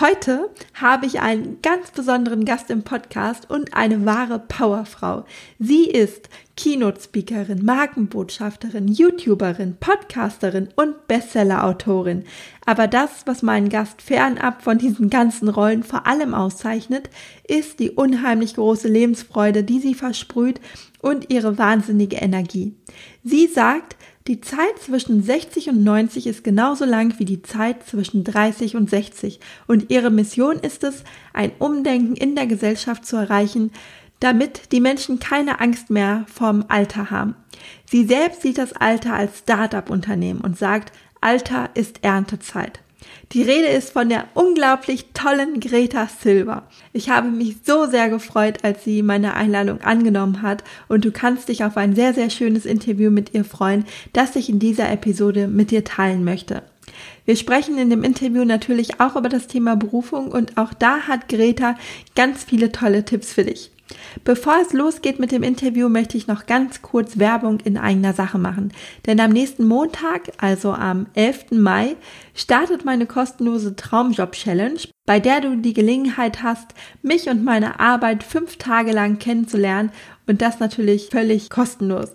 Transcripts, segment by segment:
Heute habe ich einen ganz besonderen Gast im Podcast und eine wahre Powerfrau. Sie ist Keynote-Speakerin, Markenbotschafterin, YouTuberin, Podcasterin und Bestseller-Autorin. Aber das, was meinen Gast fernab von diesen ganzen Rollen vor allem auszeichnet, ist die unheimlich große Lebensfreude, die sie versprüht und ihre wahnsinnige Energie. Sie sagt, die Zeit zwischen 60 und 90 ist genauso lang wie die Zeit zwischen 30 und 60 und ihre Mission ist es, ein Umdenken in der Gesellschaft zu erreichen, damit die Menschen keine Angst mehr vorm Alter haben. Sie selbst sieht das Alter als Start-up-Unternehmen und sagt, Alter ist Erntezeit. Die Rede ist von der unglaublich tollen Greta Silva. Ich habe mich so sehr gefreut, als sie meine Einladung angenommen hat und du kannst dich auf ein sehr, sehr schönes Interview mit ihr freuen, das ich in dieser Episode mit dir teilen möchte. Wir sprechen in dem Interview natürlich auch über das Thema Berufung und auch da hat Greta ganz viele tolle Tipps für dich. Bevor es losgeht mit dem Interview, möchte ich noch ganz kurz Werbung in eigener Sache machen. Denn am nächsten Montag, also am 11. Mai, startet meine kostenlose Traumjob Challenge, bei der du die Gelegenheit hast, mich und meine Arbeit fünf Tage lang kennenzulernen und das natürlich völlig kostenlos.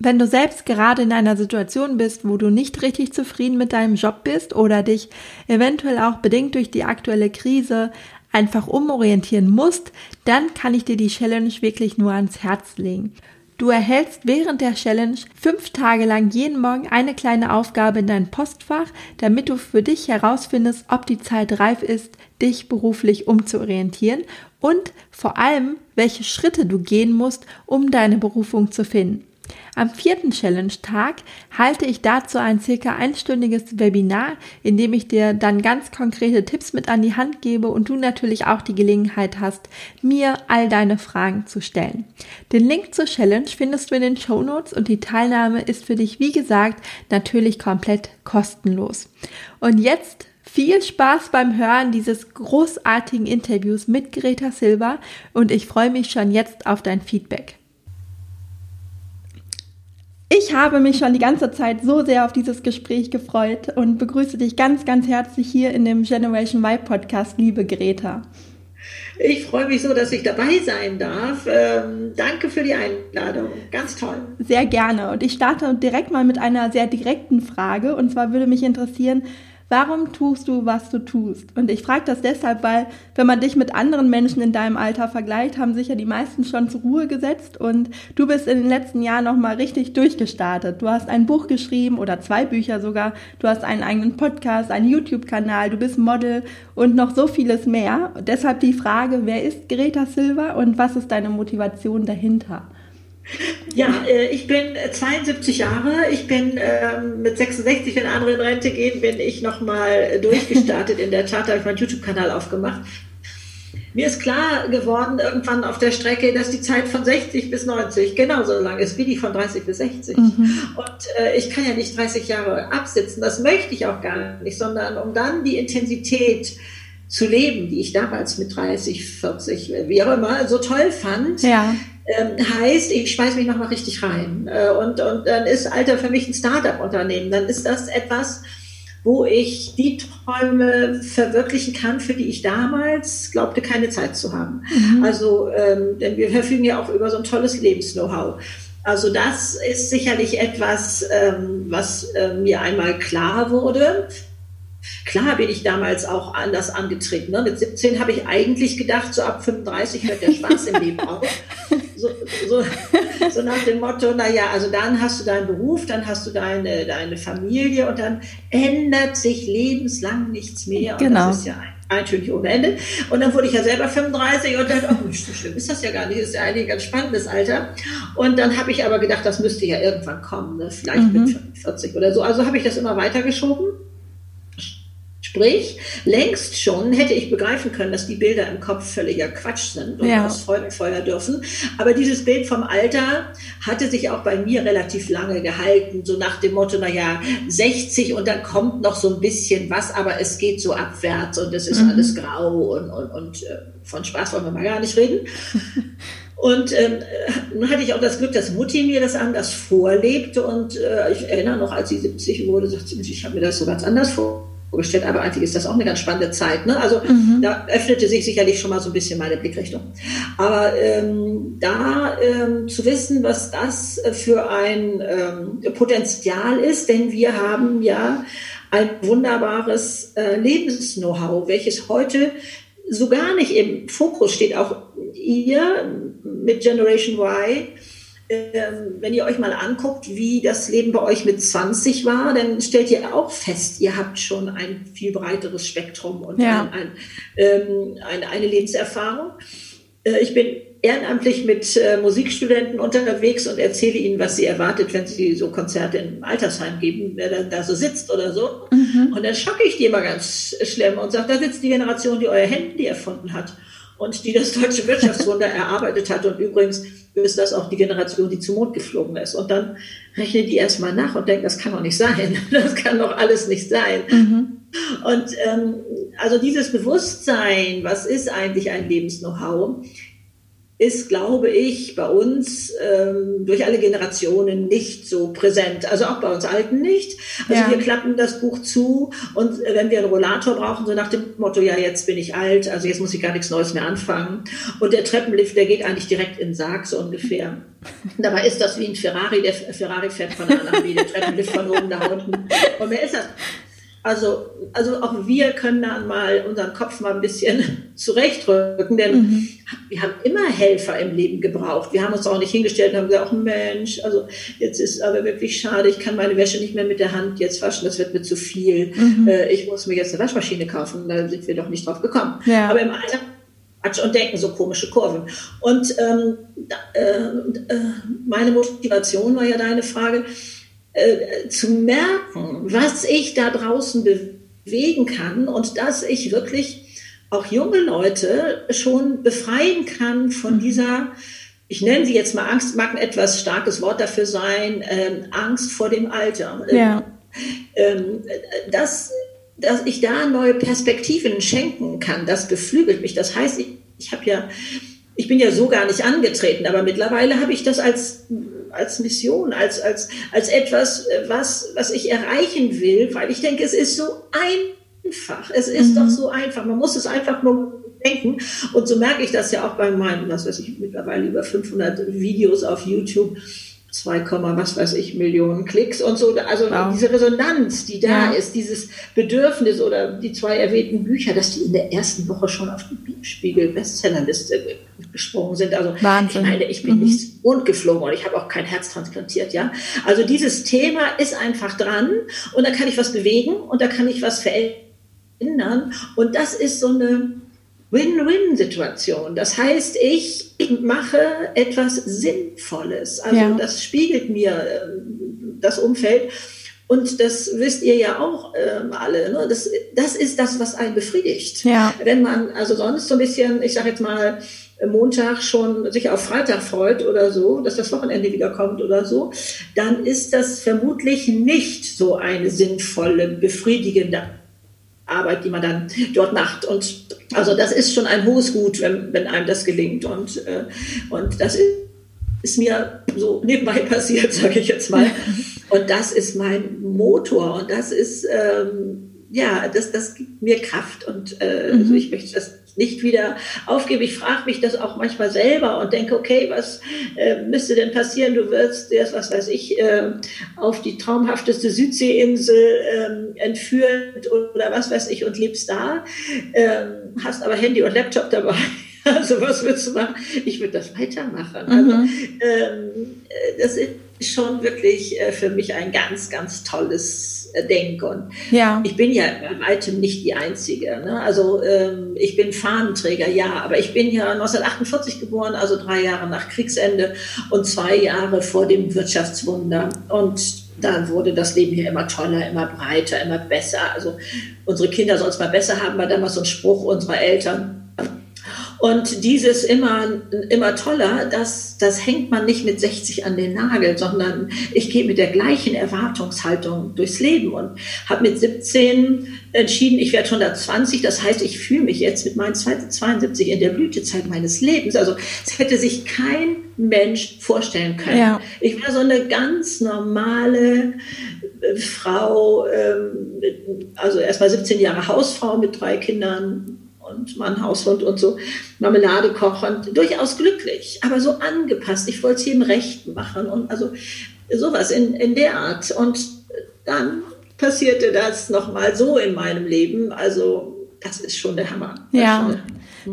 Wenn du selbst gerade in einer Situation bist, wo du nicht richtig zufrieden mit deinem Job bist oder dich eventuell auch bedingt durch die aktuelle Krise einfach umorientieren musst, dann kann ich dir die Challenge wirklich nur ans Herz legen. Du erhältst während der Challenge fünf Tage lang jeden Morgen eine kleine Aufgabe in dein Postfach, damit du für dich herausfindest, ob die Zeit reif ist, dich beruflich umzuorientieren und vor allem, welche Schritte du gehen musst, um deine Berufung zu finden. Am vierten Challenge-Tag halte ich dazu ein circa einstündiges Webinar, in dem ich dir dann ganz konkrete Tipps mit an die Hand gebe und du natürlich auch die Gelegenheit hast, mir all deine Fragen zu stellen. Den Link zur Challenge findest du in den Show Notes und die Teilnahme ist für dich, wie gesagt, natürlich komplett kostenlos. Und jetzt viel Spaß beim Hören dieses großartigen Interviews mit Greta Silva und ich freue mich schon jetzt auf dein Feedback. Ich habe mich schon die ganze Zeit so sehr auf dieses Gespräch gefreut und begrüße dich ganz, ganz herzlich hier in dem Generation Y Podcast, liebe Greta. Ich freue mich so, dass ich dabei sein darf. Ähm, danke für die Einladung. Ganz toll. Sehr gerne. Und ich starte direkt mal mit einer sehr direkten Frage. Und zwar würde mich interessieren, Warum tust du, was du tust? Und ich frage das deshalb, weil wenn man dich mit anderen Menschen in deinem Alter vergleicht, haben sich ja die meisten schon zur Ruhe gesetzt und du bist in den letzten Jahren nochmal richtig durchgestartet. Du hast ein Buch geschrieben oder zwei Bücher sogar. Du hast einen eigenen Podcast, einen YouTube-Kanal, du bist Model und noch so vieles mehr. Deshalb die Frage, wer ist Greta Silva und was ist deine Motivation dahinter? Ja, äh, ich bin 72 Jahre. Ich bin ähm, mit 66, wenn andere in Rente gehen, bin ich nochmal durchgestartet. In der Tat habe ich meinen YouTube-Kanal aufgemacht. Mir ist klar geworden irgendwann auf der Strecke, dass die Zeit von 60 bis 90 genauso lang ist wie die von 30 bis 60. Mhm. Und äh, ich kann ja nicht 30 Jahre absitzen. Das möchte ich auch gar nicht, sondern um dann die Intensität zu leben, die ich damals mit 30, 40, wie auch immer, so toll fand. Ja ähm, heißt, ich speise mich nochmal richtig rein. Äh, und, und dann ist Alter für mich ein Startup-Unternehmen. Dann ist das etwas, wo ich die Träume verwirklichen kann, für die ich damals glaubte, keine Zeit zu haben. Mhm. Also, ähm, denn wir verfügen ja auch über so ein tolles Lebens-Know-how. Also das ist sicherlich etwas, ähm, was äh, mir einmal klar wurde. Klar bin ich damals auch anders angetreten. Ne? Mit 17 habe ich eigentlich gedacht, so ab 35 hört der Spaß im Leben auf. so, so, so nach dem Motto, naja, also dann hast du deinen Beruf, dann hast du deine, deine Familie und dann ändert sich lebenslang nichts mehr. Und genau. das ist ja ein eintönig ohne Ende. Und dann wurde ich ja selber 35 und dachte, oh so schlimm ist das ja gar nicht. Das ist ja eigentlich ein ganz spannendes Alter. Und dann habe ich aber gedacht, das müsste ja irgendwann kommen, ne? vielleicht mhm. mit 40 oder so. Also habe ich das immer weitergeschoben. Sprich, längst schon hätte ich begreifen können, dass die Bilder im Kopf völliger Quatsch sind und ja. aus Feuer dürfen. Aber dieses Bild vom Alter hatte sich auch bei mir relativ lange gehalten, so nach dem Motto, naja, 60 und dann kommt noch so ein bisschen was, aber es geht so abwärts und es ist mhm. alles grau und, und, und äh, von Spaß wollen wir mal gar nicht reden. Und ähm, nun hatte ich auch das Glück, dass Mutti mir das anders vorlebte. Und äh, ich erinnere noch, als sie 70 wurde, sagte sie, ich habe mir das so ganz anders vorgestellt vorgestellt, aber eigentlich ist das auch eine ganz spannende Zeit. Ne? Also mhm. da öffnete sich sicherlich schon mal so ein bisschen meine Blickrichtung. Aber ähm, da ähm, zu wissen, was das für ein ähm, Potenzial ist, denn wir haben ja ein wunderbares äh, Lebens-Know-how, welches heute so gar nicht im Fokus steht. Auch ihr mit Generation Y wenn ihr euch mal anguckt, wie das Leben bei euch mit 20 war, dann stellt ihr auch fest, ihr habt schon ein viel breiteres Spektrum und ja. ein, ein, ähm, eine, eine Lebenserfahrung. Äh, ich bin ehrenamtlich mit äh, Musikstudenten unterwegs und erzähle ihnen, was sie erwartet, wenn sie so Konzerte im Altersheim geben, wer dann da so sitzt oder so. Mhm. Und dann schocke ich die immer ganz schlimm und sage, da sitzt die Generation, die euer Handy erfunden hat und die das deutsche Wirtschaftswunder erarbeitet hat. Und übrigens ist das auch die Generation, die zum Mond geflogen ist. Und dann rechnen die erstmal nach und denken, das kann doch nicht sein. Das kann doch alles nicht sein. Mhm. Und ähm, also dieses Bewusstsein, was ist eigentlich ein Lebens-Know-how, ist, glaube ich, bei uns ähm, durch alle Generationen nicht so präsent. Also auch bei uns Alten nicht. Also ja. wir klappen das Buch zu und äh, wenn wir einen Rollator brauchen, so nach dem Motto, ja, jetzt bin ich alt, also jetzt muss ich gar nichts Neues mehr anfangen. Und der Treppenlift, der geht eigentlich direkt in den Sarg, so ungefähr. Dabei ist das wie ein Ferrari, der Ferrari fährt von da nach wie der Treppenlift von oben nach unten. Und wer ist das? Also, also auch wir können dann mal unseren Kopf mal ein bisschen zurechtrücken, denn mhm. wir haben immer Helfer im Leben gebraucht. Wir haben uns auch nicht hingestellt und haben gesagt, oh Mensch, also jetzt ist aber wirklich schade, ich kann meine Wäsche nicht mehr mit der Hand jetzt waschen, das wird mir zu viel. Mhm. Äh, ich muss mir jetzt eine Waschmaschine kaufen, da sind wir doch nicht drauf gekommen. Ja. Aber im Alter und denken so komische Kurven. Und ähm, äh, äh, meine Motivation war ja deine Frage, äh, zu merken, was ich da draußen bewegen kann und dass ich wirklich auch junge Leute schon befreien kann von mhm. dieser, ich nenne sie jetzt mal Angst, mag ein etwas starkes Wort dafür sein, ähm, Angst vor dem Alter. Ja. Ähm, dass, dass ich da neue Perspektiven schenken kann, das beflügelt mich. Das heißt, ich, ich habe ja ich bin ja so gar nicht angetreten, aber mittlerweile habe ich das als, als Mission, als, als, als etwas, was, was ich erreichen will, weil ich denke, es ist so einfach. Es ist mhm. doch so einfach. Man muss es einfach nur denken. Und so merke ich das ja auch bei meinen, was weiß ich, mittlerweile über 500 Videos auf YouTube 2, was weiß ich, Millionen Klicks und so. Also wow. diese Resonanz, die da ja. ist, dieses Bedürfnis oder die zwei erwähnten Bücher, dass die in der ersten Woche schon auf die Spiegel-Bestsellerliste gesprungen sind. Also Wahnsinn. ich meine, ich bin mhm. nicht Mond geflogen und ich habe auch kein Herz transplantiert, ja. Also dieses Thema ist einfach dran und da kann ich was bewegen und da kann ich was verändern. Und das ist so eine Win-Win-Situation. Das heißt, ich mache etwas Sinnvolles. Also ja. das spiegelt mir äh, das Umfeld. Und das wisst ihr ja auch ähm, alle. Ne? Das, das ist das, was einen befriedigt. Ja. Wenn man also sonst so ein bisschen, ich sage jetzt mal, Montag schon sich auf Freitag freut oder so, dass das Wochenende wieder kommt oder so, dann ist das vermutlich nicht so eine sinnvolle, befriedigende Arbeit, die man dann dort macht. Und also das ist schon ein hohes Gut, wenn, wenn einem das gelingt. Und, äh, und das ist, ist mir so nebenbei passiert, sage ich jetzt mal. Und das ist mein Motor und das ist, ähm, ja, das, das gibt mir Kraft und äh, mhm. also ich möchte das nicht wieder aufgebe. Ich frage mich das auch manchmal selber und denke, okay, was äh, müsste denn passieren? Du wirst erst, was weiß ich, äh, auf die traumhafteste Südseeinsel äh, entführt oder was weiß ich und lebst da, ähm, hast aber Handy und Laptop dabei Also was würdest du machen? Ich würde das weitermachen. Also, mhm. ähm, das ist schon wirklich äh, für mich ein ganz, ganz tolles äh, Denken. Ja. Ich bin ja bei weitem nicht die Einzige. Ne? Also ähm, ich bin Fahnenträger, ja, aber ich bin ja 1948 geboren, also drei Jahre nach Kriegsende und zwei Jahre vor dem Wirtschaftswunder. Und da wurde das Leben hier immer toller, immer breiter, immer besser. Also unsere Kinder sollen es mal besser haben, war damals so ein Spruch unserer Eltern. Und dieses immer, immer toller, das, das hängt man nicht mit 60 an den Nagel, sondern ich gehe mit der gleichen Erwartungshaltung durchs Leben und habe mit 17 entschieden, ich werde 120. Das heißt, ich fühle mich jetzt mit meinen 72 in der Blütezeit meines Lebens. Also es hätte sich kein Mensch vorstellen können. Ja. Ich war so eine ganz normale äh, Frau, ähm, also erstmal 17 Jahre Hausfrau mit drei Kindern, und Mann, Haushund und so, Marmelade kochen, durchaus glücklich, aber so angepasst. Ich wollte es jedem recht machen und also sowas in, in der Art. Und dann passierte das nochmal so in meinem Leben. Also das ist schon der Hammer. Ja,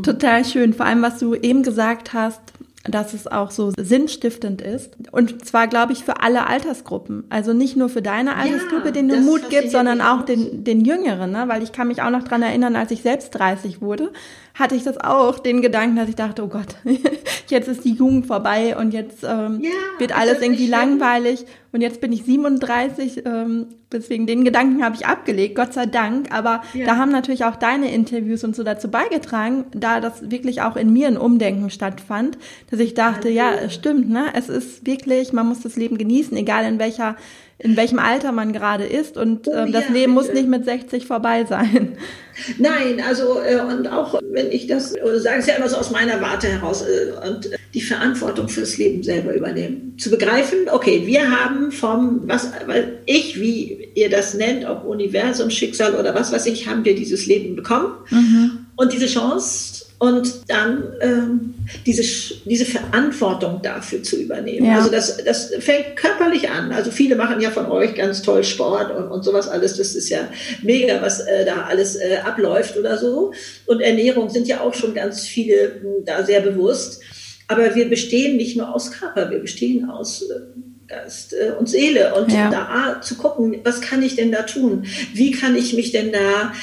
total schön. Vor allem, was du eben gesagt hast, dass es auch so sinnstiftend ist. Und zwar, glaube ich, für alle Altersgruppen. Also nicht nur für deine Altersgruppe, ja, den du Mut gibt, sondern auch den, den Jüngeren. Ne? Weil ich kann mich auch noch dran erinnern, als ich selbst 30 wurde, hatte ich das auch, den Gedanken, dass ich dachte, oh Gott, jetzt ist die Jugend vorbei und jetzt ähm, ja, wird alles irgendwie langweilig. Und jetzt bin ich 37, ähm, deswegen den Gedanken habe ich abgelegt, Gott sei Dank. Aber ja. da haben natürlich auch deine Interviews und so dazu beigetragen, da das wirklich auch in mir ein Umdenken stattfand, dass ich dachte, ja, ja stimmt, ne? Es ist wirklich, man muss das Leben genießen, egal in welcher in welchem Alter man gerade ist und oh, äh, das ja, Leben muss nicht mit 60 vorbei sein. Nein, also äh, und auch wenn ich das, oder sage es ja immer so aus meiner Warte heraus, äh, und äh, die Verantwortung fürs Leben selber übernehmen. Zu begreifen, okay, wir haben vom, was, weil ich, wie ihr das nennt, ob Universum, Schicksal oder was weiß ich, haben wir dieses Leben bekommen. Mhm. Und diese Chance und dann ähm, diese, diese Verantwortung dafür zu übernehmen. Ja. Also das, das fängt körperlich an. Also viele machen ja von euch ganz toll Sport und, und sowas alles. Das ist ja mega, was äh, da alles äh, abläuft oder so. Und Ernährung sind ja auch schon ganz viele hm, da sehr bewusst. Aber wir bestehen nicht nur aus Körper, wir bestehen aus äh, Geist äh, und Seele und ja. da zu gucken, was kann ich denn da tun? Wie kann ich mich denn da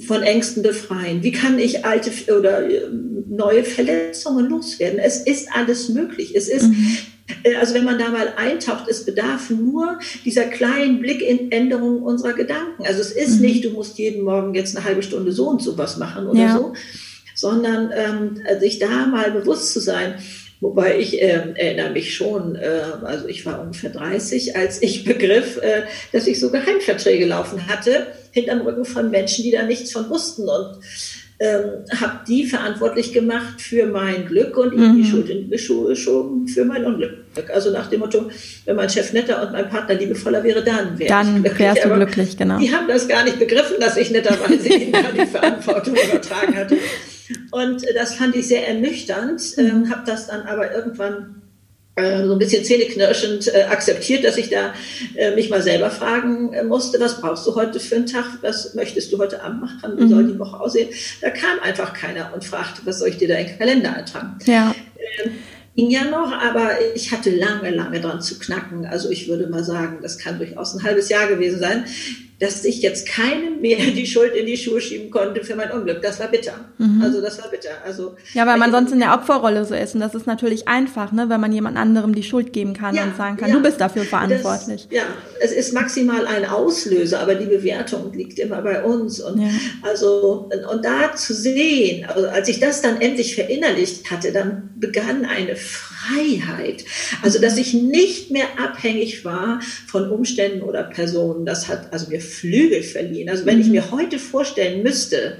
von Ängsten befreien? Wie kann ich alte oder äh, neue Verletzungen loswerden? Es ist alles möglich. Es ist, mhm. Äh, also wenn man da mal eintaucht, es bedarf nur dieser kleinen Blick in Änderung unserer Gedanken. Also es ist mhm. nicht, du musst jeden Morgen jetzt eine halbe Stunde so und so was machen oder ja. so, sondern ähm, sich da mal bewusst zu sein, Wobei ich äh, erinnere mich schon, äh, also ich war ungefähr 30, als ich begriff, äh, dass ich so Geheimverträge laufen hatte, hinterm Rücken von Menschen, die da nichts von wussten. Und ähm, habe die verantwortlich gemacht für mein Glück und mhm. die Schuld in die Schuhe geschoben für mein Unglück. Also nach dem Motto, wenn mein Chef netter und mein Partner liebevoller wäre, dann wäre dann ich glücklich. Wärst du glücklich, genau. Die haben das gar nicht begriffen, dass ich netterweise ihnen die Verantwortung übertragen hatte. Und das fand ich sehr ernüchternd, mhm. ähm, habe das dann aber irgendwann äh, so ein bisschen zähneknirschend äh, akzeptiert, dass ich da äh, mich mal selber fragen äh, musste, was brauchst du heute für einen Tag, was möchtest du heute Abend machen, wie mhm. soll die Woche aussehen. Da kam einfach keiner und fragte, was soll ich dir da in den Kalender eintragen. Ja. Ähm, ging ja noch, aber ich hatte lange, lange dran zu knacken. Also ich würde mal sagen, das kann durchaus ein halbes Jahr gewesen sein, dass ich jetzt keinem mehr die Schuld in die Schuhe schieben konnte für mein Unglück. Das war bitter. Mhm. Also das war bitter. Also ja, weil man sonst in der Opferrolle so ist und das ist natürlich einfach, ne, wenn man jemand anderem die Schuld geben kann ja, und sagen kann, ja, du bist dafür verantwortlich. Das, ja, es ist maximal ein Auslöser, aber die Bewertung liegt immer bei uns und ja. also und da zu sehen, also als ich das dann endlich verinnerlicht hatte, dann begann eine Freiheit. Also dass ich nicht mehr abhängig war von Umständen oder Personen. Das hat also mir Flügel verliehen. Also wenn ich mhm. mir heute vorstellen müsste,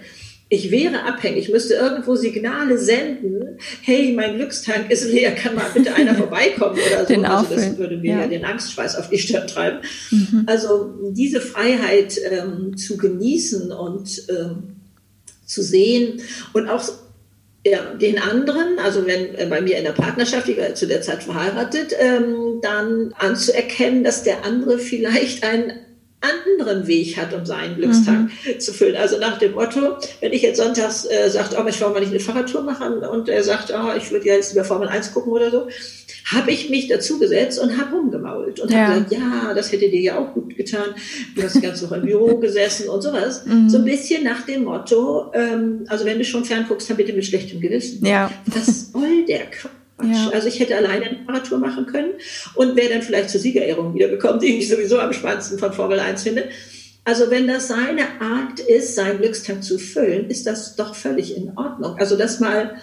ich wäre abhängig, müsste irgendwo Signale senden, hey, mein Glückstank ist leer, kann mal bitte einer vorbeikommen oder so. Also das würde mir ja. den Angstschweiß auf die Stirn treiben. Mhm. Also diese Freiheit ähm, zu genießen und ähm, zu sehen und auch ja, den anderen, also wenn äh, bei mir in der Partnerschaft, ich war zu der Zeit verheiratet, ähm, dann anzuerkennen, dass der andere vielleicht ein anderen Weg hat, um seinen Glückstank mhm. zu füllen. Also nach dem Motto, wenn ich jetzt sonntags äh, sagt, oh, ich wollte mal nicht eine Fahrradtour machen und er sagt, oh, ich würde ja jetzt über Formel 1 gucken oder so, habe ich mich dazugesetzt und habe rumgemault und ja. habe gesagt, ja, das hätte dir ja auch gut getan. Du hast ganz noch im Büro gesessen und sowas. Mhm. So ein bisschen nach dem Motto, ähm, also wenn du schon fernguckst, dann bitte mit schlechtem Gewissen. Ja. Was soll der Quatsch? Ja. Also ich hätte alleine eine Fahrradtour machen können und wäre dann vielleicht zur Siegerehrung wiedergekommen, die ich sowieso am spannendsten von Formel 1 finde. Also wenn das seine Art ist, seinen Glückstag zu füllen, ist das doch völlig in Ordnung. Also das mal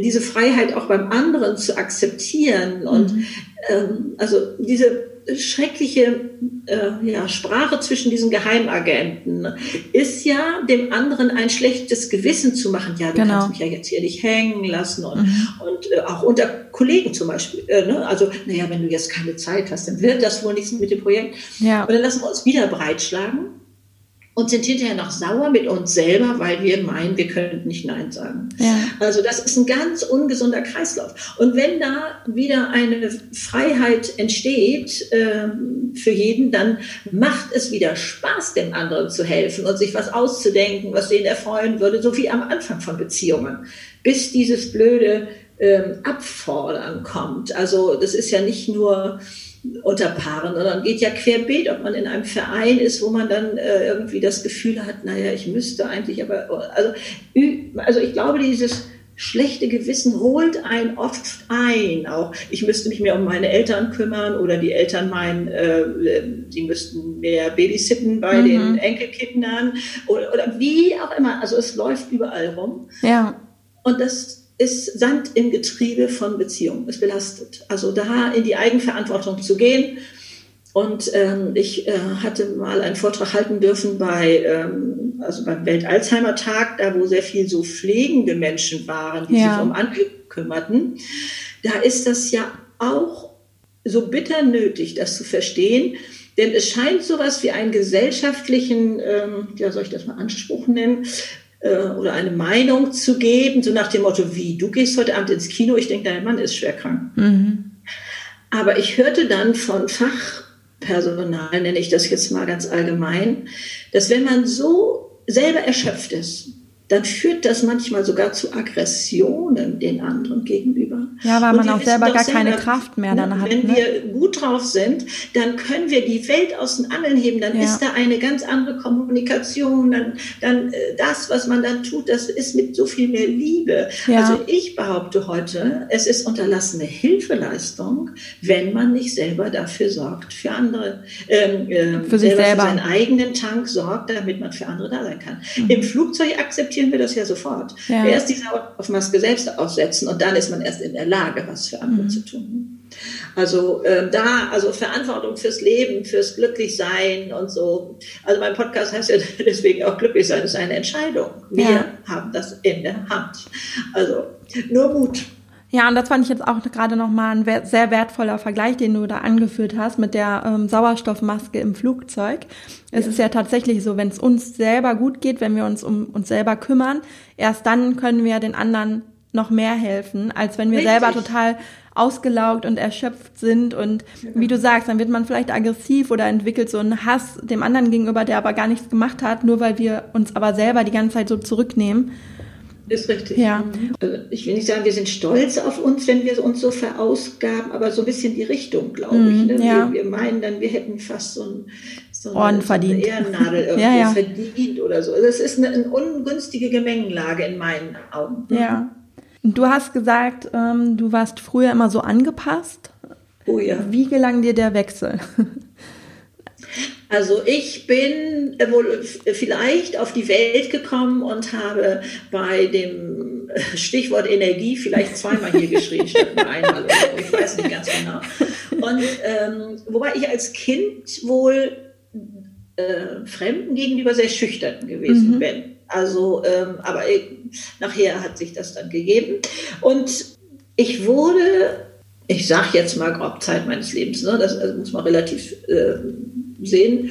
diese Freiheit auch beim anderen zu akzeptieren und mhm. ähm, also diese schreckliche äh, ja, Sprache zwischen diesen Geheimagenten ist ja, dem anderen ein schlechtes Gewissen zu machen. Ja, du genau. kannst mich ja jetzt hier nicht hängen lassen und, mhm. und äh, auch unter Kollegen zum Beispiel. Äh, ne? Also, naja, wenn du jetzt keine Zeit hast, dann wird das wohl nichts mit dem Projekt. Ja. Und dann lassen wir uns wieder breitschlagen und sind hinterher noch sauer mit uns selber, weil wir meinen, wir könnten nicht Nein sagen. Ja. Also das ist ein ganz ungesunder Kreislauf. Und wenn da wieder eine Freiheit entsteht äh, für jeden, dann macht es wieder Spaß, dem anderen zu helfen und sich was auszudenken, was den erfreuen würde, so wie am Anfang von Beziehungen, bis dieses blöde ähm, Abfordern kommt. Also das ist ja nicht nur unter Paaren, sondern geht ja querbeet, ob man in einem Verein ist, wo man dann äh, irgendwie das Gefühl hat, naja, ich müsste eigentlich, aber also, also ich glaube, dieses schlechte Gewissen holt ein oft ein. Auch ich müsste mich mehr um meine Eltern kümmern oder die Eltern meinen, äh, sie müssten mehr babysitten bei mhm. den Enkelkindern oder, oder wie auch immer. Also es läuft überall rum. Ja. Und das ist Sand im Getriebe von Beziehungen, ist belastet. Also da in die Eigenverantwortung zu gehen. Und ähm, ich äh, hatte mal einen Vortrag halten dürfen bei, ähm, also beim Welt-Alzheimer-Tag, da wo sehr viel so pflegende Menschen waren, die ja. sich um Angehörige kümmerten. Da ist das ja auch so bitter nötig, das zu verstehen. Denn es scheint sowas wie einen gesellschaftlichen, ähm, ja, soll ich das mal Anspruch nennen, äh, oder eine Meinung zu geben, so nach dem Motto, wie, du gehst heute Abend ins Kino, ich denke, dein Mann ist schwer krank. Mhm. Aber ich hörte dann von Fachpersonal, nenne ich das jetzt mal ganz allgemein, dass wenn man so selber erschöpft ist, dann führt das manchmal sogar zu Aggressionen den anderen gegenüber. Ja, weil man auch selber gar selber, keine Kraft mehr dann hat. Wenn ne? wir gut drauf sind, dann können wir die Welt aus den Angeln heben, dann ja. ist da eine ganz andere Kommunikation, dann, dann äh, das, was man dann tut, das ist mit so viel mehr Liebe. Ja. Also ich behaupte heute, es ist unterlassene Hilfeleistung, wenn man nicht selber dafür sorgt, für andere, ähm, äh, für sich selber, selber. für seinen eigenen Tank sorgt, damit man für andere da sein kann. Mhm. Im Flugzeug akzeptiert akzeptieren wir das ja sofort. Ja. Erst die Sauerstoffmaske selbst aufsetzen und dann ist man erst in der Lage, was für andere mhm. zu tun. Also äh, da, also Verantwortung fürs Leben, fürs Glücklichsein und so. Also mein Podcast heißt ja deswegen auch glücklich sein ist eine Entscheidung. Wir ja. haben das in der Hand. Also nur Mut. Ja, und das fand ich jetzt auch gerade nochmal ein sehr wertvoller Vergleich, den du da angeführt hast mit der ähm, Sauerstoffmaske im Flugzeug. Es ja. ist ja tatsächlich so, wenn es uns selber gut geht, wenn wir uns um uns selber kümmern, erst dann können wir den anderen noch mehr helfen, als wenn wir Richtig. selber total ausgelaugt und erschöpft sind und ja. wie du sagst, dann wird man vielleicht aggressiv oder entwickelt so einen Hass dem anderen gegenüber, der aber gar nichts gemacht hat, nur weil wir uns aber selber die ganze Zeit so zurücknehmen. Ist richtig. Ja. Also ich will nicht sagen, wir sind stolz auf uns, wenn wir uns so verausgaben, aber so ein bisschen die Richtung, glaube mhm, ich. Ne? Ja. Wir, wir, meinen dann, wir hätten fast so, ein, so eine, so eine Ehrennadel irgendwo ja, ja. verdient oder so. Also es ist eine, eine, ungünstige Gemengenlage in meinen Augen. Ja. Du hast gesagt, ähm, du warst früher immer so angepasst. Oh ja. Wie gelang dir der Wechsel? Also ich bin wohl vielleicht auf die Welt gekommen und habe bei dem Stichwort Energie vielleicht zweimal hier geschrien statt nur einmal. Oder so. Ich weiß nicht ganz genau. Und ähm, wobei ich als Kind wohl äh, Fremden gegenüber sehr schüchtern gewesen mhm. bin. Also, ähm, aber ich, nachher hat sich das dann gegeben. Und ich wurde, ich sage jetzt mal grob Zeit meines Lebens, ne, das also muss man relativ äh, sehen,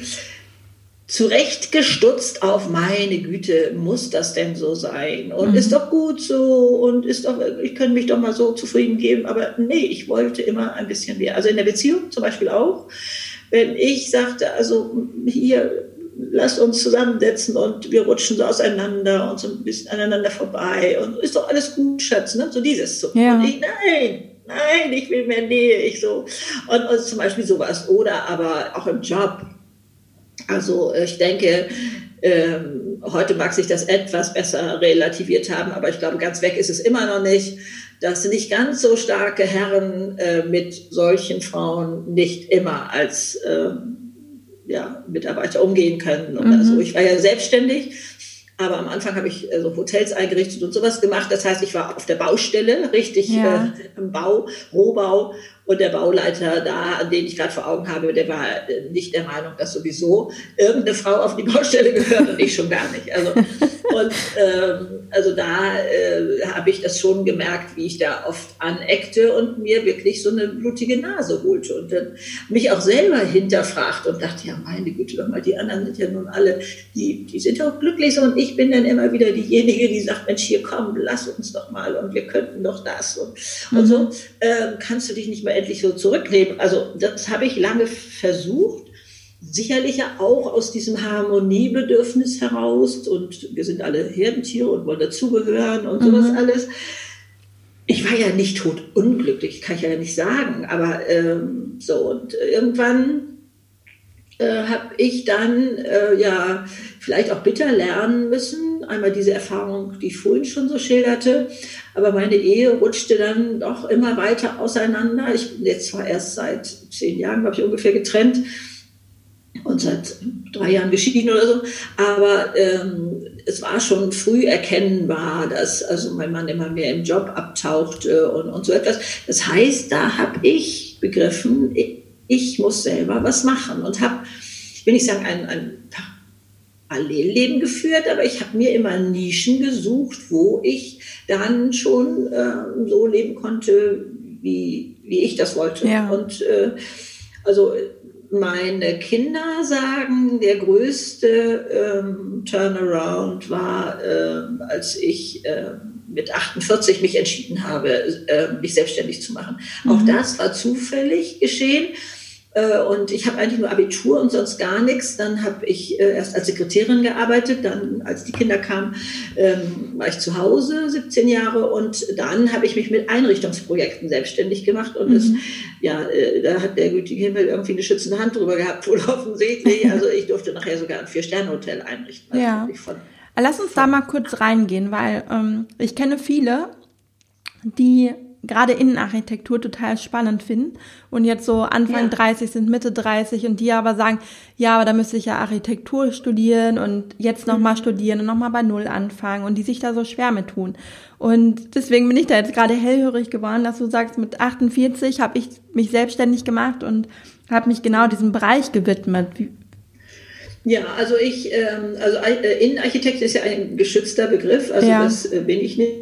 zurechtgestutzt auf meine Güte, muss das denn so sein? Und mhm. ist doch gut so und ist doch, ich könnte mich doch mal so zufrieden geben, aber nee, ich wollte immer ein bisschen mehr. Also in der Beziehung zum Beispiel auch. wenn ich sagte, also hier, lasst uns zusammensetzen und wir rutschen so auseinander und so ein bisschen aneinander vorbei und ist doch alles gut, Schatz, ne? So dieses so. Ja. Und ich, nein, nein, ich will mehr Nähe, ich so. Und, und zum Beispiel sowas. Oder aber auch im Job. Also ich denke, ähm, heute mag sich das etwas besser relativiert haben, aber ich glaube, ganz weg ist es immer noch nicht, dass nicht ganz so starke Herren äh, mit solchen Frauen nicht immer als ähm, ja, Mitarbeiter umgehen können oder mhm. so. Ich war ja selbstständig, aber am Anfang habe ich so also Hotels eingerichtet und sowas gemacht. Das heißt, ich war auf der Baustelle, richtig ja. äh, im Bau, Rohbau und der Bauleiter da, an den ich gerade vor Augen habe, der war äh, nicht der Meinung, dass sowieso irgendeine Frau auf die Baustelle gehört und ich schon gar nicht. Also, und ähm, also da äh, habe ich das schon gemerkt, wie ich da oft aneckte und mir wirklich so eine blutige Nase holte und dann mich auch selber hinterfragt und dachte, ja meine Güte, doch mal, die anderen sind ja nun alle, die, die sind doch glücklich und ich bin dann immer wieder diejenige, die sagt, Mensch, hier komm, lass uns doch mal und wir könnten doch das und, mhm. und so äh, kannst du dich nicht mehr wir endlich so zurücknehmen. Also das habe ich lange versucht, sicherlich ja auch aus diesem Harmoniebedürfnis heraus und wir sind alle Herdentiere und wollen dazugehören und sowas mhm. alles. Ich war ja nicht tot unglücklich, kann ich ja nicht sagen, aber ähm, so und irgendwann äh, habe ich dann äh, ja vielleicht auch bitter lernen müssen. Einmal diese Erfahrung, die ich vorhin schon so schilderte, aber meine Ehe rutschte dann doch immer weiter auseinander. Ich bin jetzt zwar erst seit zehn Jahren, glaube ich, ungefähr getrennt und seit drei Jahren geschieden oder so, aber ähm, es war schon früh erkennbar, dass also mein Mann immer mehr im Job abtauchte und, und so etwas. Das heißt, da habe ich begriffen, ich, ich, muss selber was machen und habe, ich will nicht sagen, ein, ein Parallelleben geführt, aber ich habe mir immer Nischen gesucht, wo ich dann schon äh, so leben konnte, wie, wie ich das wollte. Ja. Und äh, also meine Kinder sagen, der größte ähm, Turnaround war, äh, als ich äh, mit 48 mich entschieden habe, äh, mich selbstständig zu machen. Mhm. Auch das war zufällig geschehen. Äh, und ich habe eigentlich nur Abitur und sonst gar nichts. Dann habe ich äh, erst als Sekretärin gearbeitet. Dann, als die Kinder kamen, ähm, war ich zu Hause 17 Jahre. Und dann habe ich mich mit Einrichtungsprojekten selbstständig gemacht. Und das, mhm. ja, äh, da hat der gütige Himmel irgendwie eine schützende Hand drüber gehabt, wohl offensichtlich. Also ich durfte nachher sogar ein Vier-Sterne-Hotel einrichten. Also ja. Von, Lass uns da mal kurz reingehen, weil ähm, ich kenne viele, die gerade Innenarchitektur total spannend finden und jetzt so Anfang ja. 30 sind, Mitte 30 und die aber sagen, ja, aber da müsste ich ja Architektur studieren und jetzt nochmal mhm. studieren und nochmal bei Null anfangen und die sich da so schwer mit tun. Und deswegen bin ich da jetzt gerade hellhörig geworden, dass du sagst, mit 48 habe ich mich selbstständig gemacht und habe mich genau diesem Bereich gewidmet. Ja, also ich, ähm, also äh, Innenarchitekt ist ja ein geschützter Begriff, also ja. das äh, bin ich nicht.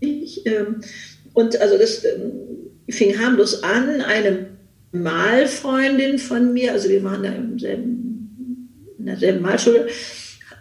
Ich, ähm, und also das ähm, fing harmlos an. Eine Malfreundin von mir, also wir waren da im selben, in derselben Malschule,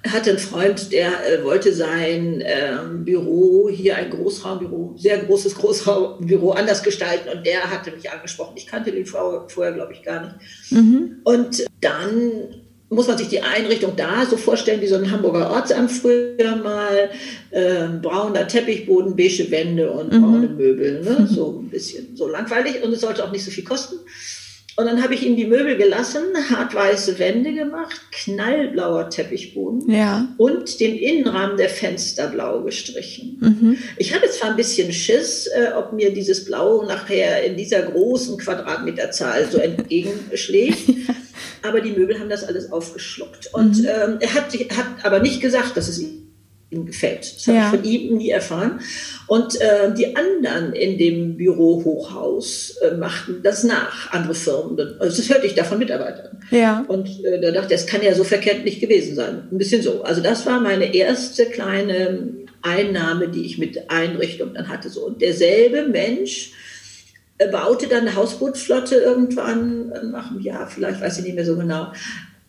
hatte einen Freund, der äh, wollte sein ähm, Büro, hier ein Großraumbüro, sehr großes Großraumbüro, anders gestalten. Und der hatte mich angesprochen. Ich kannte den vorher, vorher glaube ich, gar nicht. Mhm. Und dann muss man sich die Einrichtung da so vorstellen wie so ein Hamburger Ortsamt früher mal. Äh, brauner Teppichboden, beige Wände und mhm. braune Möbel. Ne? So ein bisschen so langweilig und es sollte auch nicht so viel kosten. Und dann habe ich ihm die Möbel gelassen, hartweiße Wände gemacht, knallblauer Teppichboden ja. und den Innenrahmen der Fenster blau gestrichen. Mhm. Ich hatte zwar ein bisschen Schiss, äh, ob mir dieses Blau nachher in dieser großen Quadratmeterzahl so entgegenschlägt. Aber die Möbel haben das alles aufgeschluckt. Und mhm. ähm, er hat, hat aber nicht gesagt, dass es ihm gefällt. Das habe ja. ich von ihm nie erfahren. Und äh, die anderen in dem Büro-Hochhaus äh, machten das nach, andere Firmen. Also das hörte ich da von Mitarbeitern. Ja. Und äh, da dachte ich, das kann ja so verkehrt nicht gewesen sein. Ein bisschen so. Also das war meine erste kleine Einnahme, die ich mit Einrichtung dann hatte. So. Und derselbe Mensch baute dann eine Hausbootflotte irgendwann nach einem Jahr, vielleicht weiß ich nicht mehr so genau,